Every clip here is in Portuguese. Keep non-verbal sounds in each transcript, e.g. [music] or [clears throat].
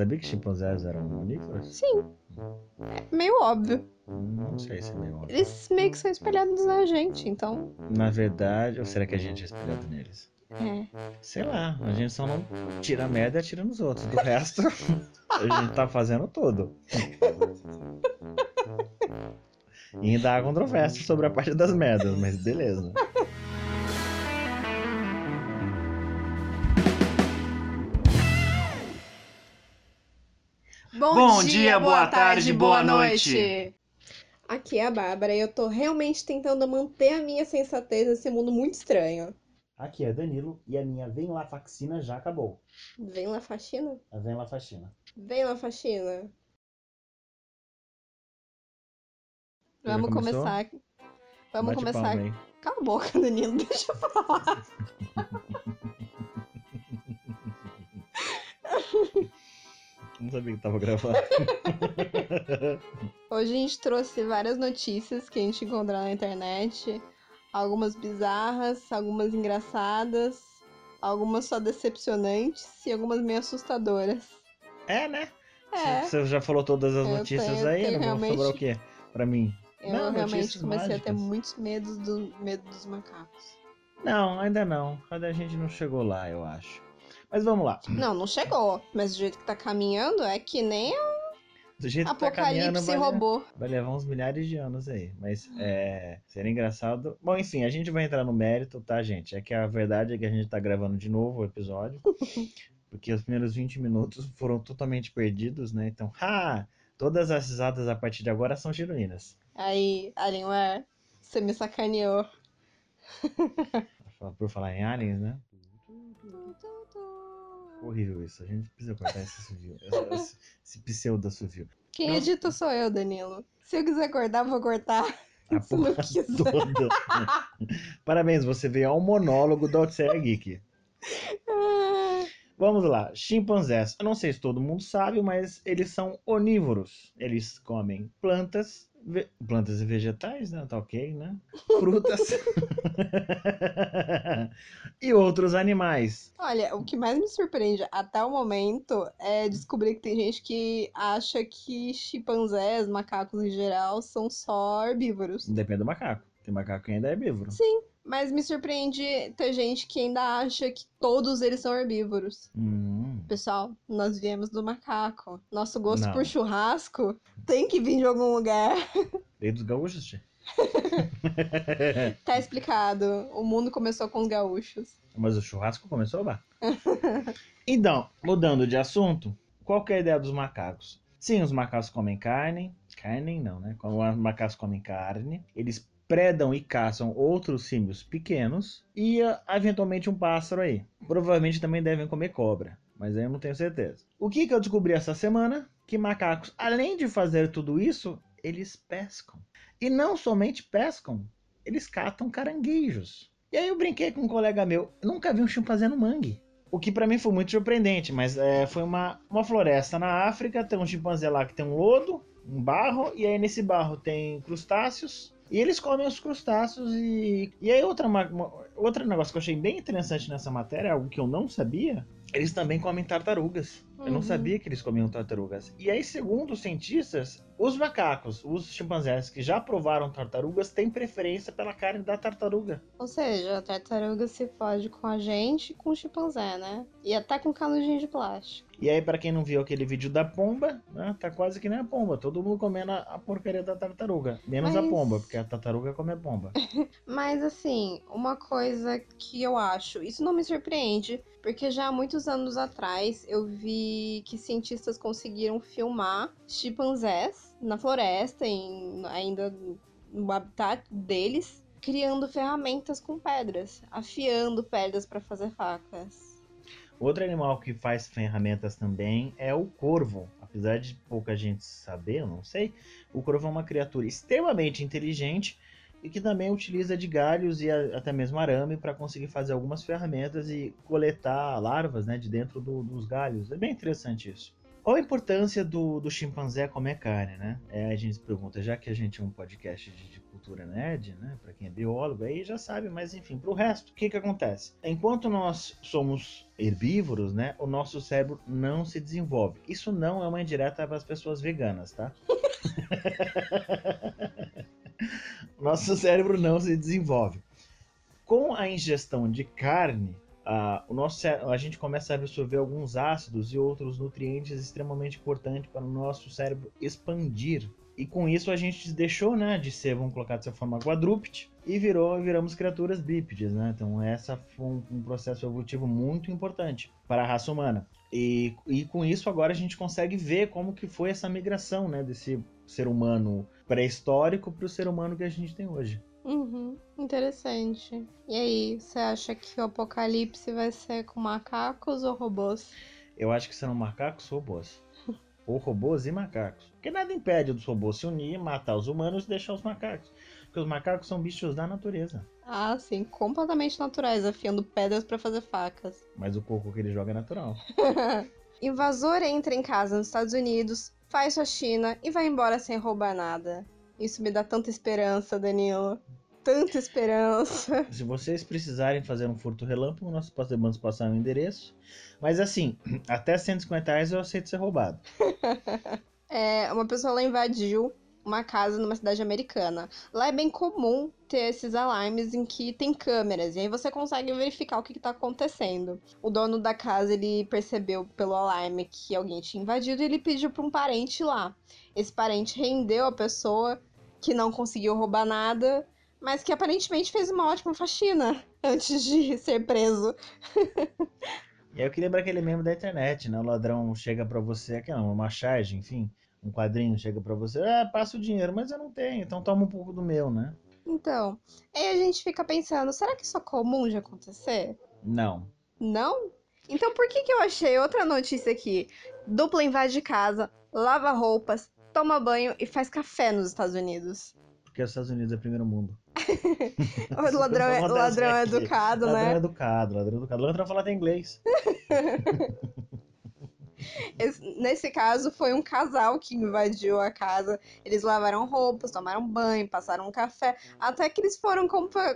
Sabia que chimpanzés eram onívoros? Sim. É meio óbvio. Não sei se é meio óbvio. Eles meio que são espelhados na gente, então. Na verdade, ou será que a gente é espelhado neles? É. Sei lá, a gente só não tira merda e atira nos outros. Do resto, [laughs] a gente tá fazendo tudo. E ainda há controvérsia sobre a parte das merdas, mas beleza. Bom, Bom dia, boa tarde, boa noite. Aqui é a Bárbara e eu tô realmente tentando manter a minha sensatez nesse mundo muito estranho. Aqui é Danilo e a minha Vem Lá Faxina já acabou. Vem lá, faxina? Vem Lá Faxina. Vem lá, faxina. Já Vamos começou? começar. Vamos Bate começar. palma. Cala a boca, Danilo, [laughs] deixa eu falar. [laughs] Não sabia que tava gravando. [laughs] Hoje a gente trouxe várias notícias que a gente encontrou na internet. Algumas bizarras, algumas engraçadas, algumas só decepcionantes e algumas meio assustadoras. É, né? É, Você já falou todas as Eu notícias tenho- aí, tenho não realmente- sobrar o quê? Pra mim. eu Não, realmente comecei a ter mágicas. muitos medos do medo dos macacos. Não, ainda não. Ainda a gente não chegou lá, eu acho. Mas vamos lá. Não, não chegou. Mas do jeito que tá caminhando é que nem Do jeito que tá apocalipse vai, robô. vai levar uns milhares de anos aí. Mas é, seria engraçado. Bom, enfim, a gente vai entrar no mérito, tá, gente? É que a verdade é que a gente tá gravando de novo o episódio. [laughs] porque os primeiros 20 minutos foram totalmente perdidos, né? Então, ha! Todas as risadas a partir de agora são genuínas. Aí, Alienware, você me sacaneou. Por falar em aliens, né? Horrível isso. A gente precisa cortar esse assovio. Esse, esse, pseudo assovio. Quem Nossa. edita sou eu, Danilo. Se eu quiser cortar, vou cortar. A [laughs] Se não porra toda. [laughs] Parabéns, você veio ao monólogo da Odisseia Geek. Ah, Vamos lá, chimpanzés. Eu não sei se todo mundo sabe, mas eles são onívoros. Eles comem plantas, plantas e vegetais, né? Tá ok, né? Frutas [laughs] e outros animais. Olha, o que mais me surpreende até o momento é descobrir que tem gente que acha que chimpanzés, macacos em geral, são só herbívoros. Depende do macaco. Tem macaco que ainda é herbívoro. Sim, mas me surpreende ter gente que ainda acha que todos eles são herbívoros. Hum. Pessoal, nós viemos do macaco. Nosso gosto Não. por churrasco tem que vir de algum lugar. Veio dos gaúchos, tia. [laughs] Tá explicado. O mundo começou com os gaúchos. Mas o churrasco começou lá. [laughs] então, mudando de assunto, qual que é a ideia dos macacos? Sim, os macacos comem carne. Carne não, né? Como Os macacos comem carne. Eles predam e caçam outros símios pequenos. E ah, eventualmente um pássaro aí. Provavelmente também devem comer cobra. Mas eu não tenho certeza. O que, que eu descobri essa semana? Que macacos, além de fazer tudo isso, eles pescam. E não somente pescam, eles catam caranguejos. E aí eu brinquei com um colega meu, eu nunca vi um chimpanzé no mangue. O que pra mim foi muito surpreendente, mas é, foi uma, uma floresta na África, tem um chimpanzé lá que tem um lodo, um barro, e aí nesse barro tem crustáceos, e eles comem os crustáceos e... E aí outra, ma- uma- outro negócio que eu achei bem interessante nessa matéria, algo que eu não sabia, eles também comem tartarugas. Eu não Uhum. sabia que eles comiam tartarugas. E aí, segundo os cientistas, os macacos, os chimpanzés que já provaram tartarugas, têm preferência pela carne da tartaruga. Ou seja, a tartaruga se fode com a gente e com o chimpanzé, né? E até com canudinho de plástico. E aí, pra quem não viu aquele vídeo da pomba, né, tá quase que nem a pomba. Todo mundo comendo a, a porcaria da tartaruga. Menos a Mas- pomba, porque a tartaruga come a pomba. [laughs] Mas assim, uma coisa que eu acho, isso não me surpreende, porque já há muitos anos atrás eu vi que cientistas conseguiram filmar chimpanzés na floresta, em, ainda no habitat deles, criando ferramentas com pedras, afiando pedras para fazer facas. Outro animal que faz ferramentas também é o corvo. Apesar de pouca gente saber, eu não sei, o corvo é uma criatura extremamente inteligente e que também utiliza de galhos e até mesmo arame para conseguir fazer algumas ferramentas e coletar larvas né, de dentro do- dos galhos. É bem interessante isso. Qual a importância do, do chimpanzé comer carne, né? É, a gente pergunta, já que a gente é um podcast de, de cultura nerd, né? Para quem é biólogo aí já sabe, mas enfim, para o resto, o que que acontece? Enquanto nós somos herbívoros, né? O nosso cérebro não se desenvolve. Isso não é uma indireta para as pessoas veganas, tá? [laughs] nosso cérebro não se desenvolve. Com a ingestão de carne, o nosso, a gente começa a absorver alguns ácidos e outros nutrientes extremamente importantes para o nosso cérebro expandir. E com isso a gente deixou né, de ser, vamos colocar dessa forma, quadrúpede e virou, viramos criaturas bípedes. Né? Então, essa foi um, um processo evolutivo muito importante para a raça humana. E, e com isso agora a gente consegue ver como que foi essa migração né, desse ser humano pré-histórico para o ser humano que a gente tem hoje. Uhum, interessante. E aí, você acha que o apocalipse vai ser com macacos ou robôs? Eu acho que serão macacos ou robôs. [laughs] ou robôs e macacos. Porque nada impede dos robôs se unir, matar os humanos e deixar os macacos. Porque os macacos são bichos da natureza. Ah, sim, completamente naturais, afiando pedras para fazer facas. Mas o coco que ele joga é natural. [laughs] Invasor entra em casa nos Estados Unidos, faz sua China e vai embora sem roubar nada. Isso me dá tanta esperança, Danilo. Tanta esperança. [laughs] Se vocês precisarem fazer um furto relâmpago, nós podemos passar um endereço. Mas assim, [clears throat] até 150 reais eu aceito ser roubado. [laughs] é, uma pessoa lá invadiu uma casa numa cidade americana. Lá é bem comum ter esses alarmes em que tem câmeras, e aí você consegue verificar o que está acontecendo. O dono da casa, ele percebeu pelo alarme que alguém tinha invadido e ele pediu para um parente lá. Esse parente rendeu a pessoa que não conseguiu roubar nada, mas que aparentemente fez uma ótima faxina [laughs] antes de ser preso. [laughs] e aí eu queria lembrar aquele meme da internet, né? O ladrão chega para você, aqui não, uma charge, enfim, um quadrinho chega para você, ah, passa o dinheiro, mas eu não tenho, então toma um pouco do meu, né? Então, aí a gente fica pensando, será que isso é comum de acontecer? Não. Não? Então por que que eu achei outra notícia aqui? Dupla invade casa, lava roupas, toma banho e faz café nos Estados Unidos. Porque os Estados Unidos é primeiro mundo. [laughs] o ladrão, é, ladrão é educado, ladrão né? Ladrão é educado, ladrão é educado. Ladrão fala até inglês. [laughs] Esse, nesse caso, foi um casal que invadiu a casa. Eles lavaram roupas, tomaram banho, passaram um café. Até que eles foram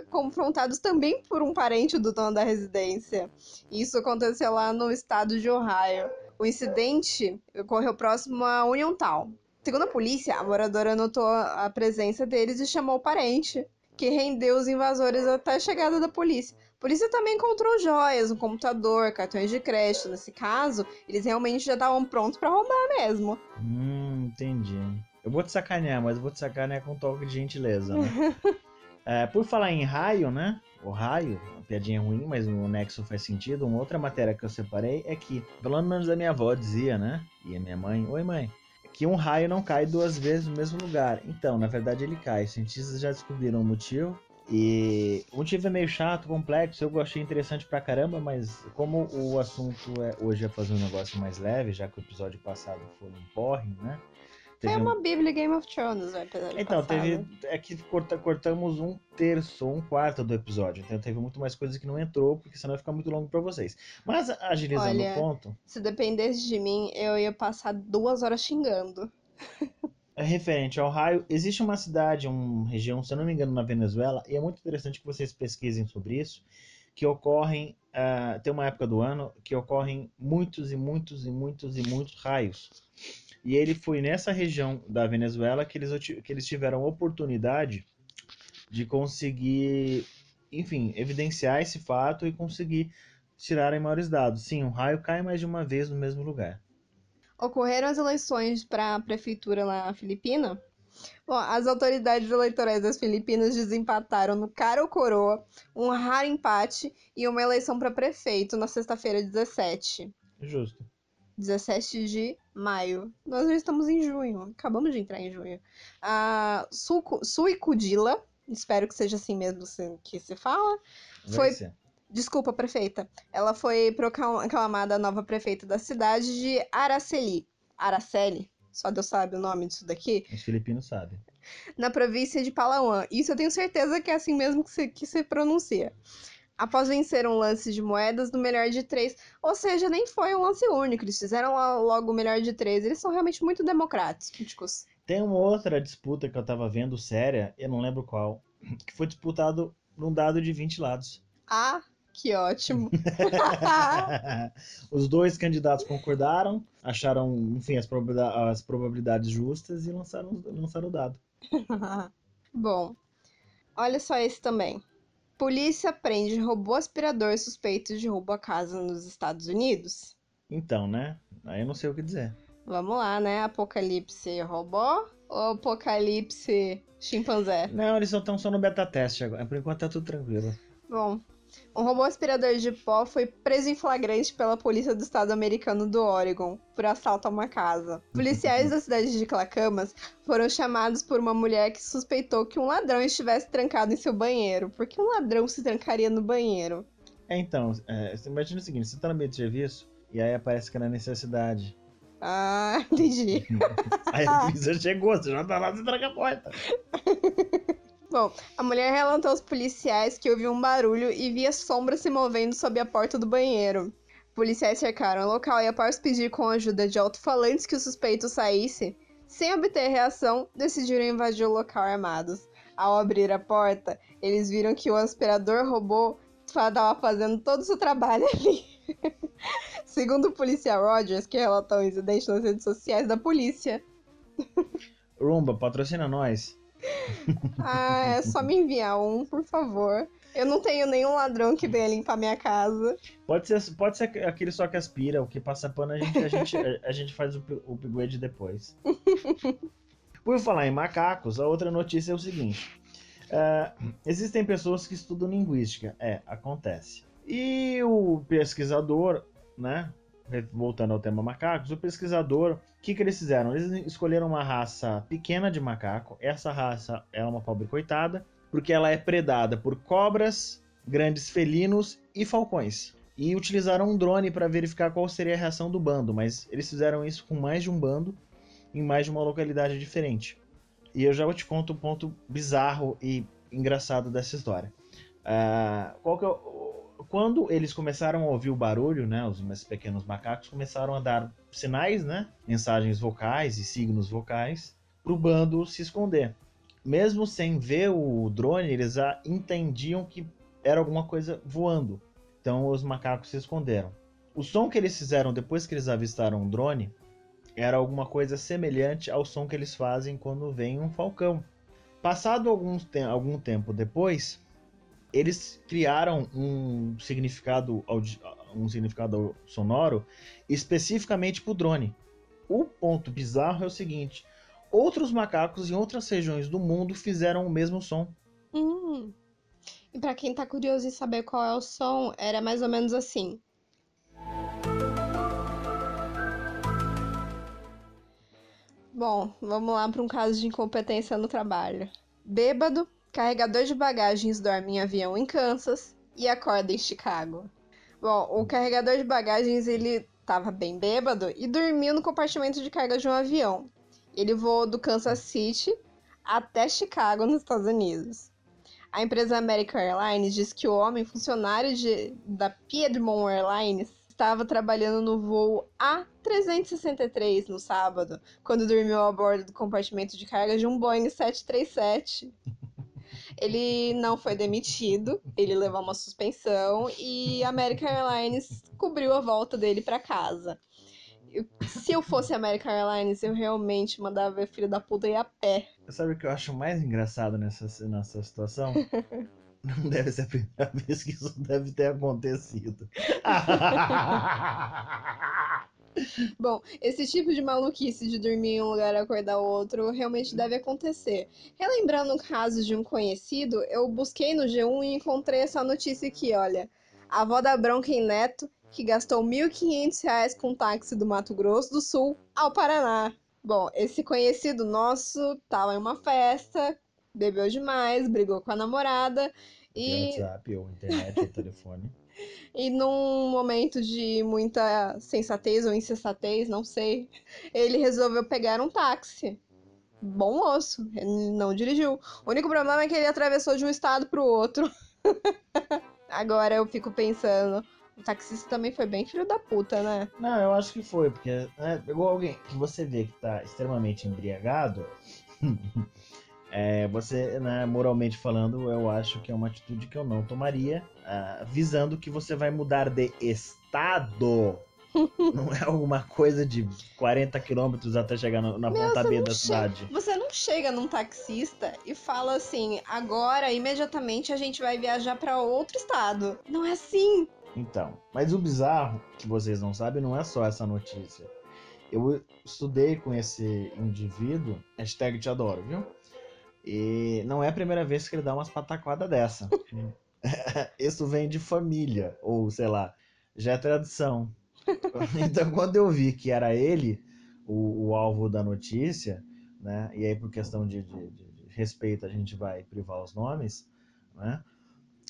confrontados também por um parente do dono da residência. Isso aconteceu lá no estado de Ohio. O incidente ocorreu próximo a Uniontown. Segundo a polícia, a moradora notou a presença deles e chamou o parente, que rendeu os invasores até a chegada da polícia. A polícia também encontrou joias, um computador, cartões de crédito. Nesse caso, eles realmente já estavam prontos para roubar mesmo. Hum, entendi. Eu vou te sacanear, mas eu vou te sacanear com um toque de gentileza, né? [laughs] é, por falar em raio, né? O raio, uma piadinha ruim, mas o nexo faz sentido. Uma outra matéria que eu separei é que, pelo menos a minha avó dizia, né? E a minha mãe, oi mãe, que um raio não cai duas vezes no mesmo lugar. Então, na verdade, ele cai. Os cientistas já descobriram o motivo. E o motivo é meio chato, complexo, eu achei interessante pra caramba, mas como o assunto é, hoje é fazer um negócio mais leve, já que o episódio passado foi um porre, né? Teve é uma Bíblia Game of Thrones o episódio Então, passado. teve. É que corta, cortamos um terço, um quarto do episódio. Então teve muito mais coisa que não entrou, porque senão ia ficar muito longo para vocês. Mas agilizando Olha, o ponto. Se dependesse de mim, eu ia passar duas horas xingando. É referente ao raio, existe uma cidade, uma região, se eu não me engano, na Venezuela, e é muito interessante que vocês pesquisem sobre isso, que ocorrem, uh, tem uma época do ano que ocorrem muitos e muitos e muitos e muitos raios. E ele foi nessa região da Venezuela que eles, que eles tiveram oportunidade de conseguir, enfim, evidenciar esse fato e conseguir tirarem maiores dados. Sim, um raio cai mais de uma vez no mesmo lugar ocorreram as eleições para a prefeitura lá na Filipina. Bom, as autoridades eleitorais das Filipinas desempataram no cara ou coroa, um raro empate e uma eleição para prefeito na sexta-feira 17. Justo. 17 de maio. Nós já estamos em junho, acabamos de entrar em junho. A Suicudila, espero que seja assim mesmo que se fala, Vai foi ser. Desculpa, prefeita. Ela foi proclamada nova prefeita da cidade de Araceli. Araceli? Só Deus sabe o nome disso daqui. Os filipinos sabem. Na província de Palawan. Isso eu tenho certeza que é assim mesmo que se, que se pronuncia. Após vencer um lance de moedas no melhor de três. Ou seja, nem foi um lance único, eles fizeram logo o melhor de três. Eles são realmente muito democráticos. Tem uma outra disputa que eu tava vendo séria, eu não lembro qual, que foi disputado num dado de 20 lados. Ah, que ótimo. [laughs] Os dois candidatos concordaram, acharam, enfim, as, probabilidades, as probabilidades justas e lançaram, lançaram o dado. [laughs] Bom, olha só esse também. Polícia prende robô aspirador suspeito de roubo a casa nos Estados Unidos. Então, né? Aí eu não sei o que dizer. Vamos lá, né? Apocalipse robô ou apocalipse chimpanzé? Não, eles só estão só no beta teste agora. Por enquanto tá tudo tranquilo. Bom, um robô aspirador de pó foi preso em flagrante pela polícia do estado americano do Oregon por assalto a uma casa. Policiais da cidade de Clacamas foram chamados por uma mulher que suspeitou que um ladrão estivesse trancado em seu banheiro. Por que um ladrão se trancaria no banheiro? É, então, é, imagina o seguinte: você tá no meio de serviço e aí aparece que é na necessidade. Ah, [laughs] entendi. [laughs] aí a [laughs] polícia chegou, você já tá lá, você tranca a porta. Bom, a mulher relatou aos policiais que ouviu um barulho e via sombras se movendo sob a porta do banheiro. Policiais cercaram o local e, após pedir com a ajuda de alto-falantes que o suspeito saísse, sem obter reação, decidiram invadir o local armados. Ao abrir a porta, eles viram que o aspirador robô estava fazendo todo o seu trabalho [laughs] ali. Segundo o policial Rogers, que relatou o incidente nas redes sociais da polícia. Rumba, patrocina nós. [laughs] Ah, é só me enviar um, por favor. Eu não tenho nenhum ladrão que venha limpar minha casa. Pode ser, pode ser aquele só que aspira, o que passa pano, a gente, a gente, a gente faz o, o upgrade depois. [laughs] Por falar em macacos, a outra notícia é o seguinte. Uh, existem pessoas que estudam linguística. É, acontece. E o pesquisador, né? Voltando ao tema macacos, o pesquisador, o que, que eles fizeram? Eles escolheram uma raça pequena de macaco. Essa raça é uma pobre coitada, porque ela é predada por cobras, grandes felinos e falcões. E utilizaram um drone para verificar qual seria a reação do bando, mas eles fizeram isso com mais de um bando em mais de uma localidade diferente. E eu já te conto um ponto bizarro e engraçado dessa história. Uh, qual que é o, quando eles começaram a ouvir o barulho, né, os mais pequenos macacos começaram a dar sinais, né, mensagens vocais e signos vocais para o bando se esconder. Mesmo sem ver o drone, eles já entendiam que era alguma coisa voando. Então os macacos se esconderam. O som que eles fizeram depois que eles avistaram um drone era alguma coisa semelhante ao som que eles fazem quando vem um falcão. Passado algum, te algum tempo depois, eles criaram um significado um significado sonoro especificamente para o drone. O ponto bizarro é o seguinte: outros macacos em outras regiões do mundo fizeram o mesmo som. Hum. E para quem tá curioso em saber qual é o som, era mais ou menos assim. Bom, vamos lá para um caso de incompetência no trabalho. Bêbado, Carregador de bagagens dorme em avião em Kansas e acorda em Chicago. Bom, o carregador de bagagens ele estava bem bêbado e dormiu no compartimento de carga de um avião. Ele voou do Kansas City até Chicago, nos Estados Unidos. A empresa American Airlines diz que o homem, funcionário de, da Piedmont Airlines, estava trabalhando no voo A363 no sábado, quando dormiu a bordo do compartimento de carga de um Boeing 737. Ele não foi demitido, ele levou uma suspensão e a American Airlines cobriu a volta dele para casa. se eu fosse American Airlines, eu realmente mandava o filho da puta ir a pé. Sabe o que eu acho mais engraçado nessa, nessa situação? [laughs] Não deve ser a primeira [laughs] vez que isso deve ter acontecido. [laughs] Bom, esse tipo de maluquice de dormir em um lugar e acordar outro realmente deve acontecer. Relembrando o caso de um conhecido, eu busquei no G1 e encontrei essa notícia aqui, olha. A avó da Bronquem Neto, que gastou R$ 1.500 com táxi do Mato Grosso do Sul ao Paraná. Bom, esse conhecido nosso tava em uma festa, bebeu demais, brigou com a namorada e. WhatsApp ou internet ou telefone. E num momento de muita sensatez ou insensatez, não sei, ele resolveu pegar um táxi. Bom moço, ele não dirigiu. O único problema é que ele atravessou de um estado para o outro. [laughs] Agora eu fico pensando, o taxista também foi bem filho da puta, né? Não, eu acho que foi, porque né, pegou alguém que você vê que tá extremamente embriagado. [laughs] é, você, né, moralmente falando, eu acho que é uma atitude que eu não tomaria, uh, visando que você vai mudar de estado. [laughs] não é alguma coisa de 40 quilômetros até chegar no, na Meu, ponta B da cidade. Você não chega num taxista e fala assim, agora, imediatamente, a gente vai viajar pra outro estado. Não é assim. Então, mas o bizarro, que vocês não sabem, não é só essa notícia. Eu estudei com esse indivíduo, hashtag te adoro, viu? E não é a primeira vez que ele dá umas pataquadas dessa. [laughs] Isso vem de família, ou sei lá, já é tradição. [laughs] Então, quando eu vi que era ele o, o alvo da notícia, né? E aí, por questão de, de- de- respeito, a gente vai privar os nomes, né?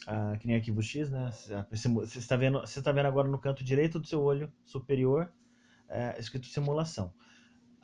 Ah, que nem arquivo X, né? Você está vendo, você está vendo agora no canto direito do seu olho superior, é, escrito simulação.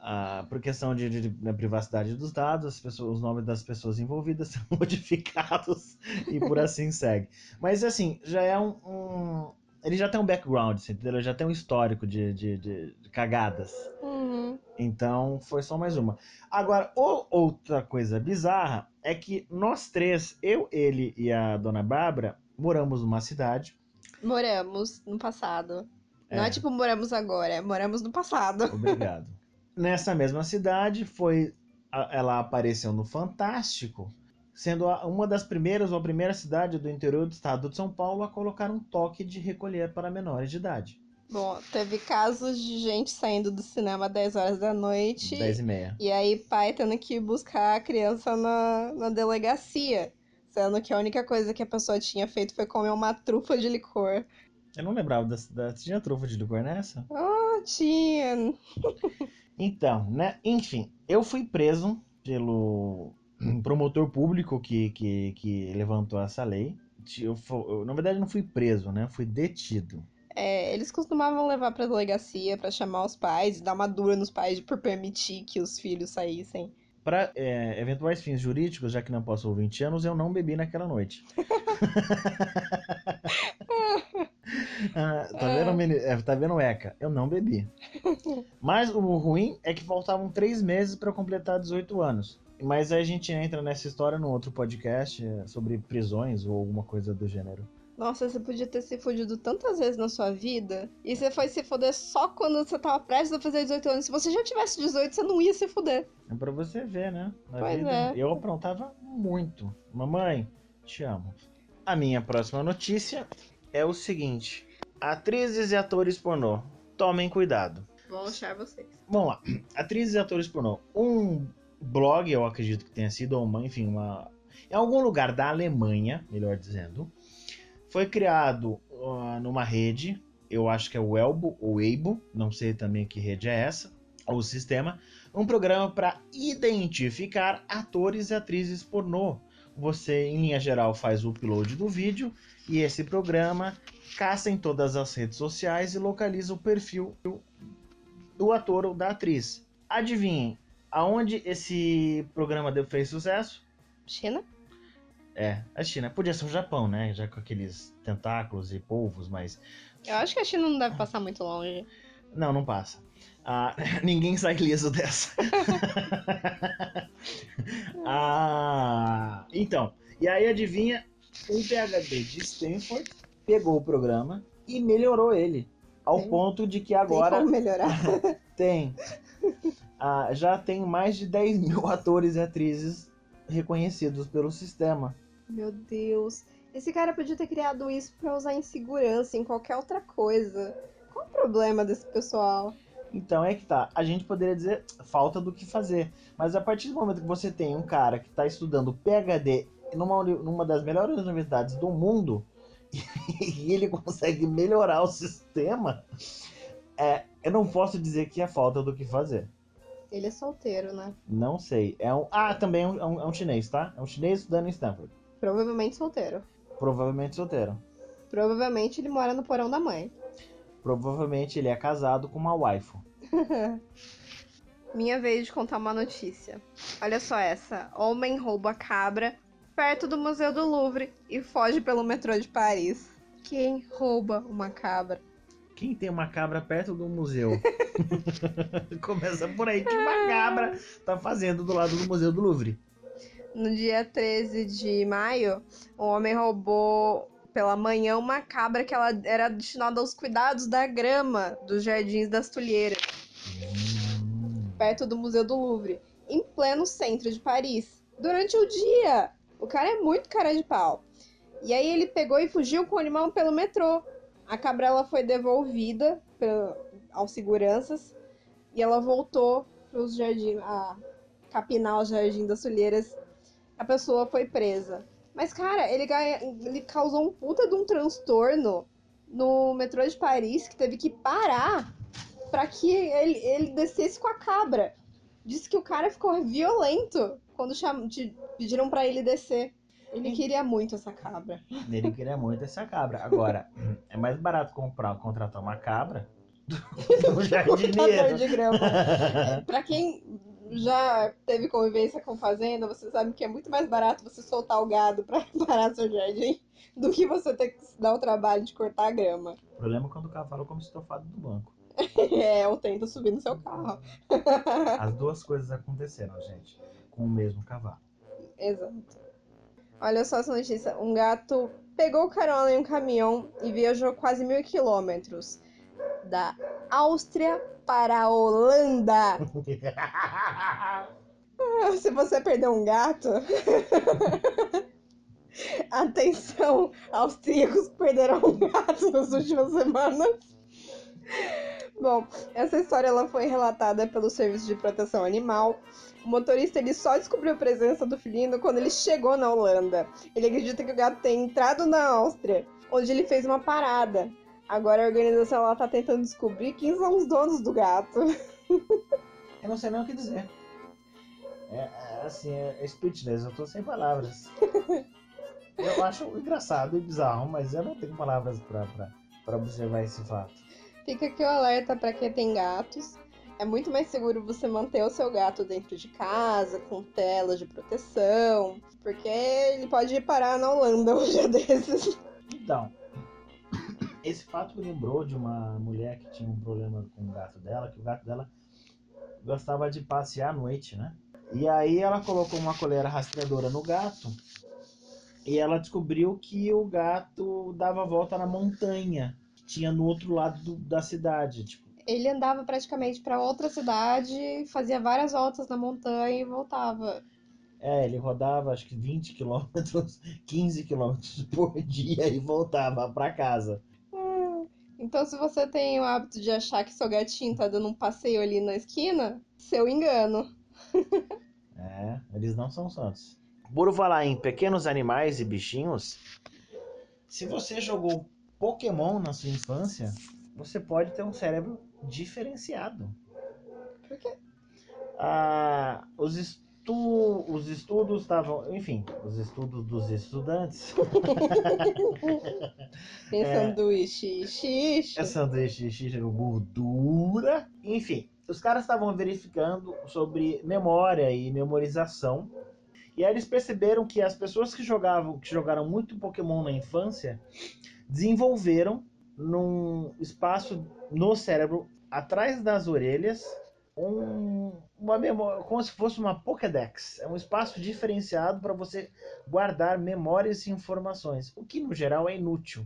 Ah, por questão de, de- de- da privacidade dos dados, as pessoas, os nomes das pessoas envolvidas [laughs] são modificados e por [laughs] assim segue. Mas assim, já é um, um- ele já tem um background, você entendeu? Ele já tem um histórico de, de- de- de cagadas. Uhum. Então foi só mais uma. Agora, o- outra coisa bizarra é que nós três, eu, ele e a dona Bárbara, moramos numa cidade. Moramos no passado. Não É. é tipo moramos agora, é moramos no passado. Obrigado. Nessa mesma cidade, foi ela apareceu no Fantástico, sendo uma das primeiras ou a primeira cidade do interior do estado de São Paulo a colocar um toque de recolher para menores de idade. Bom, teve casos de gente saindo do cinema às 10 horas da noite. 10 e meia. E aí, pai tendo que buscar a criança na, na delegacia. Sendo que a única coisa que a pessoa tinha feito foi comer uma trufa de licor. Eu não lembrava da cidade. Tinha trufa de licor nessa? Ah, tinha. Então, né? Enfim, eu fui preso pelo [clears throat] promotor público que, que, que levantou essa lei. Eu, eu, na verdade, não fui preso, né? Eu fui detido. É, eles costumavam levar pra delegacia pra chamar os pais e dar uma dura nos pais por permitir que os filhos saíssem. Para eventuais fins jurídicos, já que não posso 20 anos, eu não bebi naquela noite. [laughs] [laughs] Ah, tá vendo, meni- é, tá vendo, Eca? Eu não bebi. [laughs] Mas o ruim é que faltavam três meses para completar 18 anos. Mas aí a gente entra nessa história num outro podcast é, sobre prisões ou alguma coisa do gênero. Nossa, você podia ter se fudido tantas vezes na sua vida. E você foi se fuder só quando você tava prestes a fazer 18 anos. Se você já tivesse 18, você não ia se fuder. É pra você ver, né? Na Pois vida, é. eu aprontava muito. Mamãe, te amo. A minha próxima notícia é o seguinte: atrizes e atores pornô, tomem cuidado. Vou achar vocês. Vamos lá. Atrizes e atores pornô. Um blog, eu acredito que tenha sido, ou uma, enfim, uma. Em algum lugar da Alemanha, melhor dizendo, foi criado ah, numa rede, eu acho que é o Elbo ou Eibo, não sei também que rede é essa, ou sistema, um programa para identificar atores e atrizes pornô. Você, em linha geral, faz o upload do vídeo e esse programa caça em todas as redes sociais e localiza o perfil do ator ou da atriz. Adivinhem, aonde esse programa deu- fez sucesso? China? É, a China. Podia ser o Japão, né? Já com aqueles tentáculos e polvos, mas. Eu acho que a China não deve passar muito longe. Não, não passa. Ah, [laughs] ninguém sai liso dessa. [laughs] ah, então, e aí adivinha, um PhD de Stanford pegou o programa e melhorou ele. Ao Tem- ponto de que Tem agora como melhorar. [laughs] tem. Ah, já tem mais de 10 mil atores e atrizes reconhecidos pelo sistema. Meu Deus. Esse cara podia ter criado isso pra usar em segurança, em qualquer outra coisa. Qual o problema desse pessoal? Então é que tá. A gente poderia dizer falta do que fazer. Mas a partir do momento que você tem um cara que está estudando PhD numa, numa das melhores universidades do mundo [laughs] e ele consegue melhorar o sistema, é, eu não posso dizer que é falta do que fazer. Ele é solteiro, né? Não sei. É um, ah, também é um, é um- é um chinês, tá? É um chinês estudando em Stanford. Provavelmente solteiro. Provavelmente solteiro. Provavelmente ele mora no porão da mãe. Provavelmente ele é casado com uma waifu. [laughs] Minha vez de contar uma notícia. Olha só essa. Homem rouba cabra perto do Museu do Louvre e foge pelo metrô de Paris. Quem rouba uma cabra? Quem tem uma cabra perto do museu? [laughs] Começa por aí. Que uma cabra tá fazendo do lado do Museu do Louvre? No dia 13 de maio, um homem roubou pela manhã uma cabra que ela era destinada aos cuidados da grama dos Jardins das Tulheiras, Hum. perto do Museu do Louvre, em pleno centro de Paris, durante o dia. O cara é muito cara de pau. E aí ele pegou e fugiu com o animal pelo metrô. A cabra ela foi devolvida pelo- aos seguranças e ela voltou para os jardins, a capinar o Jardim das Tulheiras. A pessoa foi presa. Mas, cara, ele, ele causou um puta de um transtorno no metrô de Paris que teve que parar pra que ele, ele descesse com a cabra. Disse que o cara ficou violento quando cham... pediram pra ele descer. Ele queria muito essa cabra. Ele queria muito essa cabra. Agora, é mais barato comprar, contratar uma cabra do que [laughs] um jardineiro. de grama. Pra quem já teve convivência com fazenda, você sabe que é muito mais barato você soltar o gado pra [laughs] parar seu jardim do que você ter que dar o trabalho de cortar a grama. O problema é quando o cavalo come estofado do banco. [laughs] É, ou tenta subir no seu carro. As duas coisas aconteceram, gente, com o mesmo cavalo. Exato. Olha só essa notícia. Um gato pegou carona em um caminhão e viajou quase mil quilômetros da Áustria para a Holanda. [laughs] Se você perdeu um gato. [laughs] Atenção, austríacos perderam um gato nas últimas semanas. Bom, essa história ela foi relatada pelo Serviço de Proteção Animal. O motorista ele só descobriu a presença do felino quando ele chegou na Holanda. Ele acredita que o gato tem entrado na Áustria, onde ele fez uma parada. Agora a organização ela tá tentando descobrir quem são os donos do gato. Eu não sei nem o que dizer. É, é, assim, é, é speechless, eu tô sem palavras. Eu acho engraçado e bizarro, mas eu não tenho palavras pra observar esse fato. Fica aqui o alerta para quem tem gatos. É muito mais seguro você manter o seu gato dentro de casa, com telas de proteção, porque ele pode parar na Holanda [laughs] um dia desses. Então, esse fato me lembrou de uma mulher que tinha um problema com o gato dela, que o gato dela gostava de passear à noite, né? E aí ela colocou uma coleira rastreadora no gato e ela descobriu que o gato dava volta na montanha tinha no outro lado do- da cidade. Tipo, Ele andava praticamente para outra cidade, fazia várias voltas na montanha e voltava. é, ele rodava acho que 20 quilômetros, [laughs] 15 quilômetros por dia e voltava pra casa. Então, se você tem o hábito de achar que seu gatinho tá dando um passeio ali na esquina, seu engano. [laughs] É, eles não são santos. Por falar em pequenos animais e bichinhos, se você jogou Pokémon na sua infância, você pode ter um cérebro diferenciado. Por quê? Ah, os, estu... os estudos estavam. Enfim, os estudos dos estudantes. [laughs] É. sanduíche xixi. É sanduíche xixi, gordura. Enfim, os caras estavam verificando sobre memória e memorização. E aí eles perceberam que as pessoas que jogavam, que jogaram muito Pokémon na infância, desenvolveram num espaço no cérebro atrás das orelhas um- uma memória, como se fosse uma Pokédex. É um espaço diferenciado para você guardar memórias e informações, o que no geral é inútil.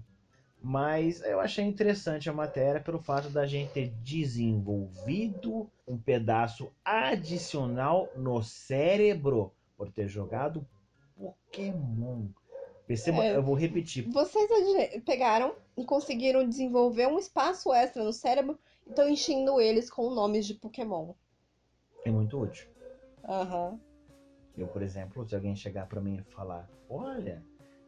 Mas eu achei interessante a matéria pelo fato da gente ter desenvolvido um pedaço adicional no cérebro por ter jogado Pokémon. Perceba, É. eu vou repetir. Vocês pegaram e conseguiram desenvolver um espaço extra no cérebro e estão enchendo eles com nomes de Pokémon. É muito útil. Aham. Eu, por exemplo, se alguém chegar pra mim e falar: Olha,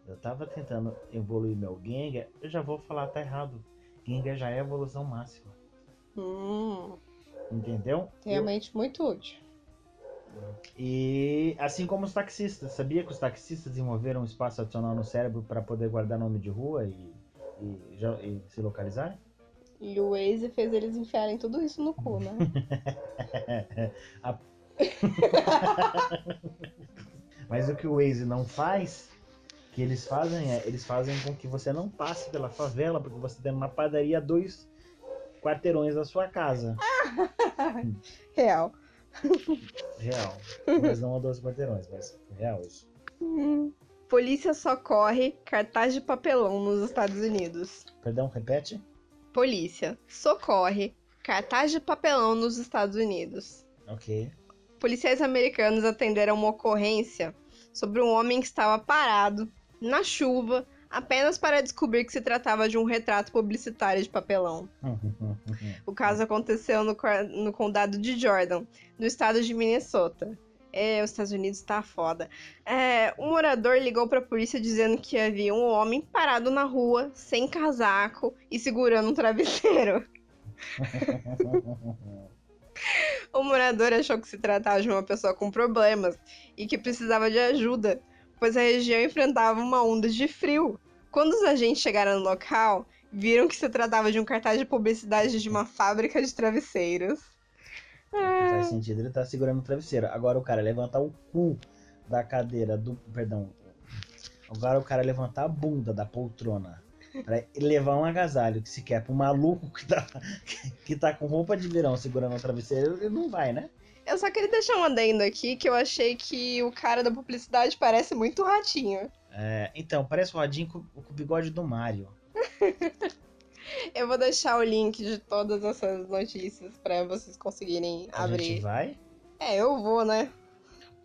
eu tava tentando evoluir meu Gengar, eu já vou falar: tá errado. Gengar já é a evolução máxima. Hum, Entendeu? Eu- realmente muito útil. E assim como os taxistas, sabia que os taxistas desenvolveram um espaço adicional no cérebro para poder guardar nome de rua e, e, já- e se localizar? E o Waze fez eles enfiarem tudo isso no cu, né? [laughs] [laughs] Mas o que o Waze não faz que eles fazem é, eles fazem com que você não passe pela favela, porque você tem uma padaria a dois quarteirões da sua casa. [laughs] Real. Real. Mas não a dois quarteirões, mas real isso. Hum. Polícia socorre cartaz de papelão nos Estados Unidos. Perdão, repete? Polícia socorre cartaz de papelão nos Estados Unidos. Ok. Policiais americanos atenderam uma ocorrência sobre um homem que estava parado na chuva apenas para descobrir que se tratava de um retrato publicitário de papelão. o caso aconteceu no, no condado de Jordan, no estado de Minnesota. É, os Estados Unidos tá foda. É, um morador ligou para a polícia dizendo que havia um homem parado na rua, sem casaco e segurando um travesseiro. [laughs] o morador achou que se tratava de uma pessoa com problemas e que precisava de ajuda, pois a região enfrentava uma onda de frio. Quando os agentes chegaram no local, viram que se tratava de um cartaz de publicidade de uma fábrica de travesseiros. É. Faz sentido ele tá segurando o travesseiro. Agora o cara levantar o cu da cadeira do. Perdão. Agora o cara levantar a bunda da poltrona pra levar um agasalho que se quer pro maluco que tá, [laughs] que tá com roupa de verão segurando o travesseiro, ele não vai, né? Eu só queria deixar um adendo aqui que eu achei que o cara da publicidade parece muito ratinho. É, então, parece o radinho com, com o bigode do Mario. [laughs] Eu vou deixar o link de todas essas notícias para vocês conseguirem A abrir. gente vai? É, eu vou, né?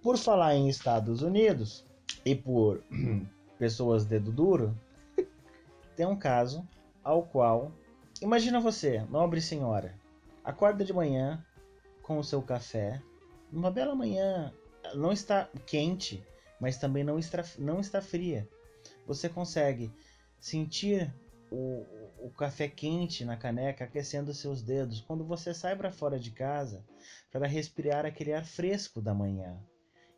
Por falar em Estados Unidos e por [clears throat] pessoas dedo duro, [laughs] tem um caso ao qual. Imagina você, nobre senhora, acorda de manhã com o seu café, numa bela manhã, não está quente, mas também não está, não está fria. Você consegue sentir o, o café quente na caneca aquecendo seus dedos quando você sai para fora de casa para respirar aquele ar fresco da manhã.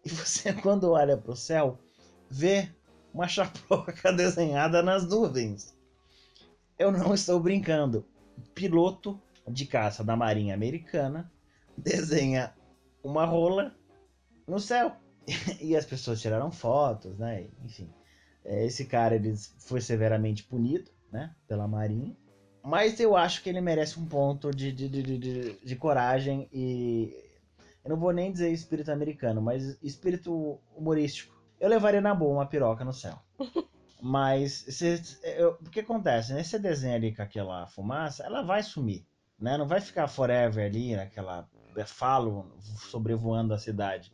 E você, [laughs] quando olha para o céu, vê uma chaproca [laughs] desenhada nas nuvens. Eu não estou brincando. Piloto de caça da Marinha Americana desenha uma rola no céu. [laughs] E as pessoas tiraram fotos, né? Enfim, é, esse cara ele foi severamente punido né? Pela Marinha. Mas eu acho que ele merece um ponto de, de, de, de, de coragem e. Eu não vou nem dizer espírito americano, mas espírito humorístico. Eu levaria na boa uma piroca no céu. [laughs] Mas se, eu, o que acontece? Nesse desenho ali com aquela fumaça, ela vai sumir. Né? Não vai ficar forever ali, naquela falo sobrevoando a cidade.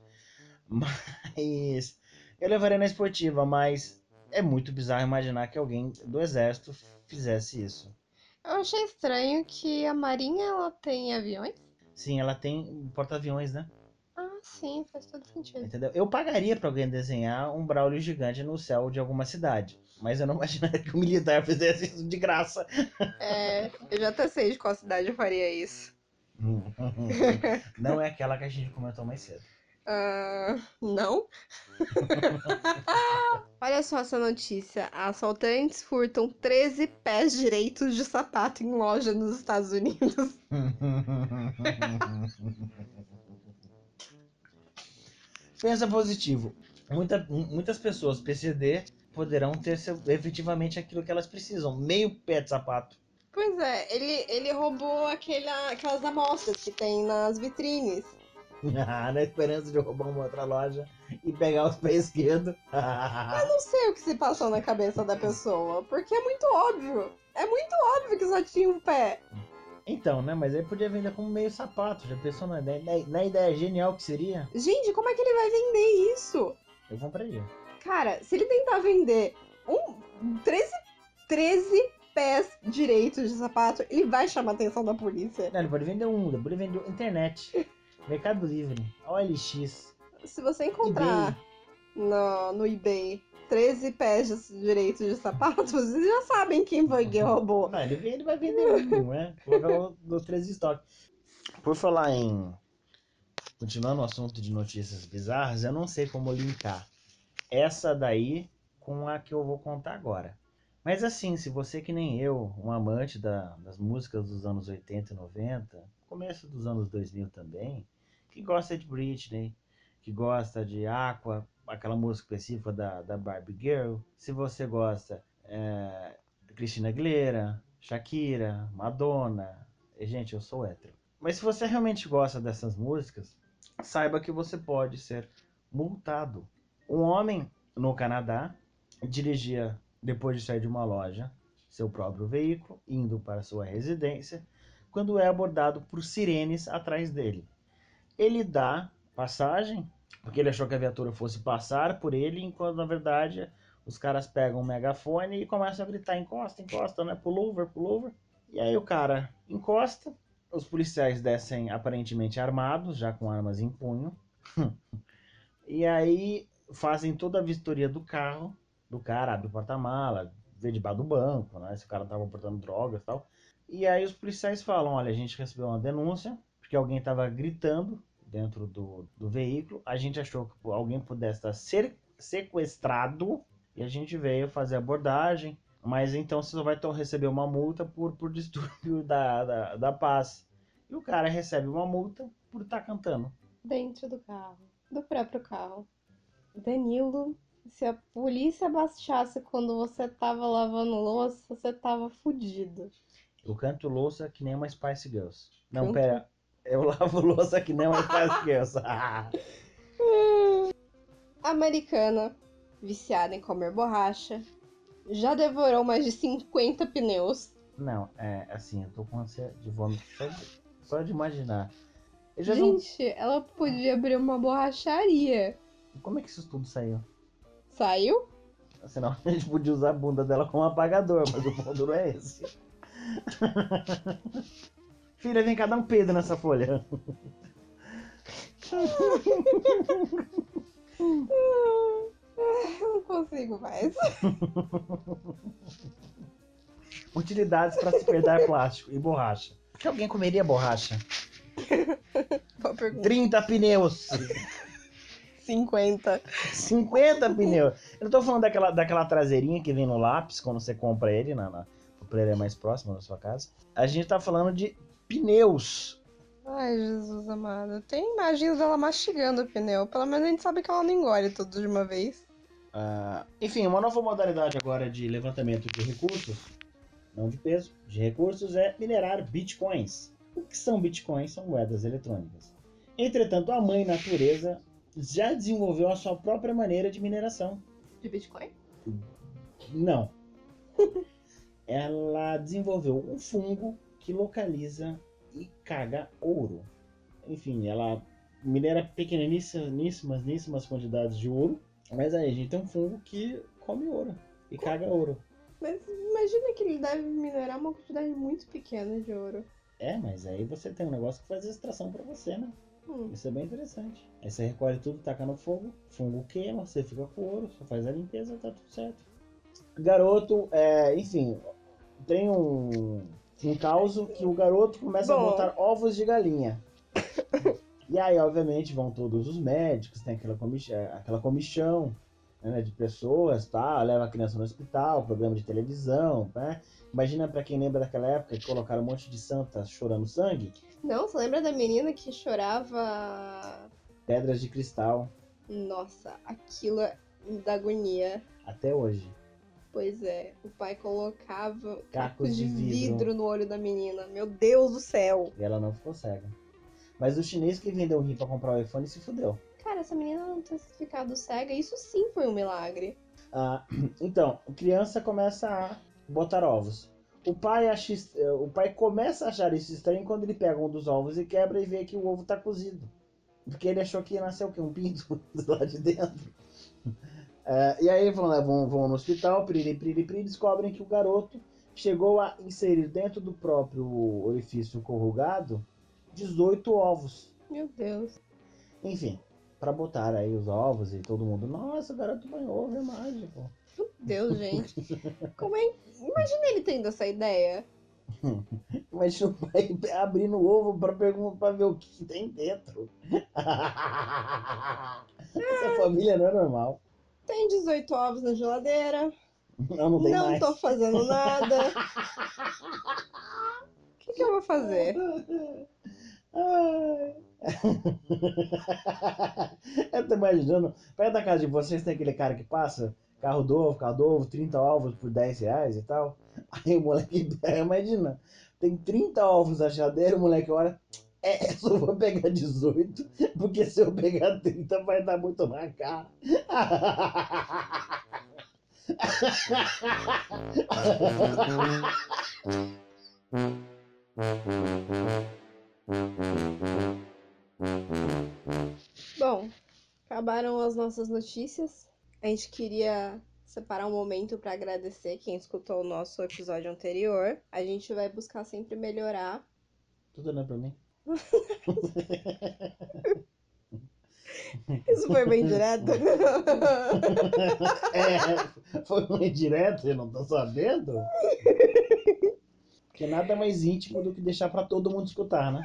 Mas eu levaria na esportiva, mas é muito bizarro imaginar que alguém do exército fizesse isso. Eu achei estranho que a Marinha ela tem aviões. Sim, ela tem porta-aviões, né? Ah, sim, faz todo sentido. Entendeu? Eu pagaria para alguém desenhar um Braulio gigante no céu de alguma cidade. Mas eu não [laughs] imaginaria que o militar fizesse isso de graça. É, eu já até sei de qual cidade eu faria isso. [laughs] não é aquela que a gente comentou mais cedo. Uh, não. [laughs] Olha só essa notícia. Assaltantes furtam 13 pés direitos de sapato em loja nos Estados Unidos. [laughs] Pensa positivo. Muita, muitas pessoas PCD poderão ter efetivamente aquilo que elas precisam. Meio pé de sapato. Pois é, ele, ele roubou aquela, aquelas amostras que tem nas vitrines. [laughs] na esperança de roubar uma outra loja e pegar os pés esquerdos. [laughs] Eu não sei o que se passou na cabeça da pessoa, porque é muito óbvio. É muito óbvio que só tinha um pé. Então, né? Mas ele podia vender como meio sapato. Já pensou na ideia, na ideia genial que seria? Gente, como é que ele vai vender isso? Eu compraria. Cara, se ele tentar vender um 13, 13 pés direitos de sapato, ele vai chamar a atenção da polícia. Não, ele pode vender um, ele pode vender internet. [laughs] Mercado Livre, OLX. Se você encontrar no, no eBay 13 pés direitos de sapatos, [laughs] vocês já sabem quem foi que roubou. Não, ele, ele vai vender um, [laughs] né? Colocar no 13 estoque. Por falar em. Continuando o assunto de notícias bizarras, eu não sei como linkar essa daí com a que eu vou contar agora. Mas assim, se você que nem eu, um amante da, das músicas dos anos 80 e 90, começo dos anos 2000 também, que gosta de Britney, que gosta de Aqua, aquela música específica da, da Barbie Girl, se você gosta é, Cristina Aguilera, Shakira, Madonna, e, gente, eu sou hétero. Mas se você realmente gosta dessas músicas, saiba que você pode ser multado. Um homem no Canadá dirigia, depois de sair de uma loja, seu próprio veículo, indo para sua residência, quando é abordado por sirenes atrás dele. Ele dá passagem, porque ele achou que a viatura fosse passar por ele, enquanto na verdade os caras pegam um megafone e começam a gritar: encosta, encosta, né? Pull over, pull over. E aí o cara encosta, os policiais descem aparentemente armados, já com armas em punho. [laughs] e aí fazem toda a vistoria do carro, do cara, abre o porta-mala, vê debaixo do banco, né? Se o cara tava portando drogas e tal. E aí os policiais falam, olha, a gente recebeu uma denúncia, porque alguém estava gritando dentro do, do veículo. A gente achou que alguém pudesse estar ser sequestrado e a gente veio fazer abordagem. Mas então você só vai receber uma multa por, por distúrbio [laughs] da, da, da paz. E o cara recebe uma multa por estar tá cantando. Dentro do carro. Do próprio carro. Danilo, se a polícia baixasse quando você tava lavando louça, você tava fudido. Eu canto louça que nem uma Spice Girls. Não, Canto. pera. Eu lavo [laughs] louça que nem uma Spice Girls. [laughs] Americana, viciada em comer borracha, já devorou mais de 50 pneus. Não, é assim, eu tô com ânsia de vômito só de, só de imaginar. Gente, ela podia abrir uma borracharia. Como é que isso tudo saiu? Saiu? Senão [laughs] a gente podia usar a bunda dela como apagador, mas o ponto não é esse. [laughs] Filha, vem cá dar um pedo nessa folha. [laughs] não consigo mais. Utilidades para se perder plástico e borracha. Por que alguém comeria borracha? 30 pneus. 50. 50 pneus. Eu não tô falando daquela, daquela traseirinha que vem no lápis quando você compra ele na, na player mais próximo da sua casa. A gente tá falando de pneus. Ai, Jesus amado. Tem imagens dela mastigando o pneu. Pelo menos a gente sabe que ela não engole tudo de uma vez. Uh, enfim, uma nova modalidade agora de levantamento de recursos, não de peso, de recursos, é minerar bitcoins. O que são bitcoins? São moedas eletrônicas. Entretanto, a mãe natureza já desenvolveu a sua própria maneira de mineração. De bitcoin? Não. [laughs] Ela desenvolveu um fungo que localiza e caga ouro. Enfim, ela minera pequeníssimas, níssimas quantidades de ouro mas aí a gente tem um fungo que come ouro e caga ouro. Mas imagina que ele deve minerar uma quantidade muito pequena de ouro. É, mas aí você tem um negócio que faz extração para você, né? Hum. Isso é bem interessante. Aí você recolhe tudo, taca no fogo, fungo queima, você fica com ouro, só faz a limpeza, tá tudo certo. Garoto, é, enfim, tem um, um caos que o garoto começa Bom. a botar ovos de galinha. [laughs] E aí, obviamente, vão todos os médicos, tem aquela, comichão, é, aquela comichão né, de pessoas, tá? leva a criança no hospital, programa de televisão, né? Imagina para quem lembra daquela época que colocaram um monte de santas chorando sangue. Não, você lembra da menina que chorava... Pedras de cristal. Nossa, aquilo é da agonia. Até hoje. Pois é, o pai colocava cacos de, de vidro. vidro no olho da menina. Meu Deus do céu! E ela não ficou cega. Mas o chinês que vendeu o rim pra comprar o iPhone se fudeu. Cara, essa menina não ter ficado cega, isso sim foi um milagre. Ah, [clears throat] então, a criança começa a botar ovos. O pai, acha, o pai começa a achar isso estranho quando ele pega um dos ovos e quebra e vê que o ovo tá cozido. Porque ele achou que ia nascer o quê? Um pinto [laughs] do lado de dentro. É, [laughs] e aí vão, vão, vão no hospital, piriri, piriri, piriri, descobrem que o garoto chegou a inserir dentro do próprio orifício corrugado 18 ovos. Meu Deus. Enfim, para botar aí os ovos e todo mundo, nossa, o garoto banhou ovo, é mágico. Meu Deus, gente. [laughs] Como é? Imagina ele tendo essa ideia. [laughs] Imagina o pai abrindo o ovo pra, perguntar, pra ver o que tem dentro. [laughs] Essa família não é normal. Tem 18 ovos na geladeira. Não, não tem não mais. tô fazendo nada. O que, que eu vou fazer? [laughs] Eu tô imaginando, perto da casa de vocês tem aquele cara que passa, carro novo, carro novo, 30 ovos por 10 reais e tal. [laughs] Aí o moleque, [laughs] imagina, tem 30 ovos na chadeira, o moleque olha, é, só vou pegar 18, porque se eu pegar 30 vai dar muito mais caro. Bom, acabaram as nossas notícias. A gente queria separar um momento para agradecer quem escutou o nosso episódio anterior. A gente vai buscar sempre melhorar. Tudo olhando pra mim? [laughs] Isso foi bem direto? [laughs] É, foi um indireto, eu não tô sabendo. [laughs] Porque nada mais íntimo do que deixar pra todo mundo escutar, né?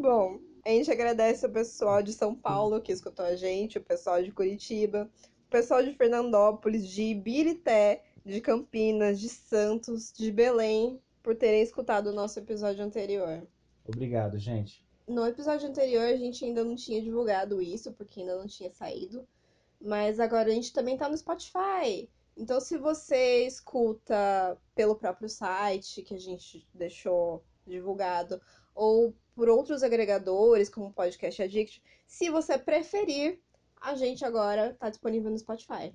Bom, a gente agradece o pessoal de São Paulo que escutou a gente, o pessoal de Curitiba, o pessoal de Fernandópolis, de Ibirité, de Campinas, de Santos, de Belém, por terem escutado o nosso episódio anterior. Obrigado, gente. No episódio anterior a gente ainda não tinha divulgado isso, porque ainda não tinha saído. Mas agora a gente também tá no Spotify. Então, se você escuta pelo próprio site que a gente deixou divulgado, ou por outros agregadores, como o Podcast Addict, se você preferir, a gente agora tá disponível no Spotify.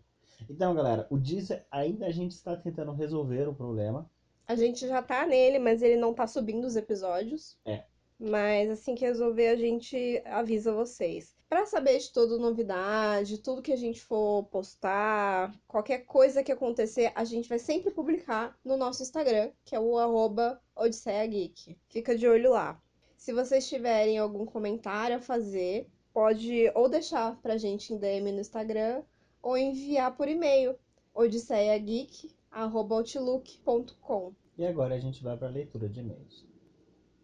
Então, galera, o Deezer ainda a gente está tentando resolver o problema. A gente já tá nele, mas ele não tá subindo os episódios. É. Mas assim que resolver, a gente avisa vocês. Pra saber de toda novidade, tudo que a gente for postar, qualquer coisa que acontecer, a gente vai sempre publicar no nosso Instagram, que é o arroba Odisseia Geek. Fica de olho lá. Se vocês tiverem algum comentário a fazer, pode ou deixar pra gente em DM no Instagram ou enviar por e-mail odisseiageek.outlook.com. E agora a gente vai para a leitura de e-mails.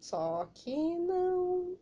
Só que não.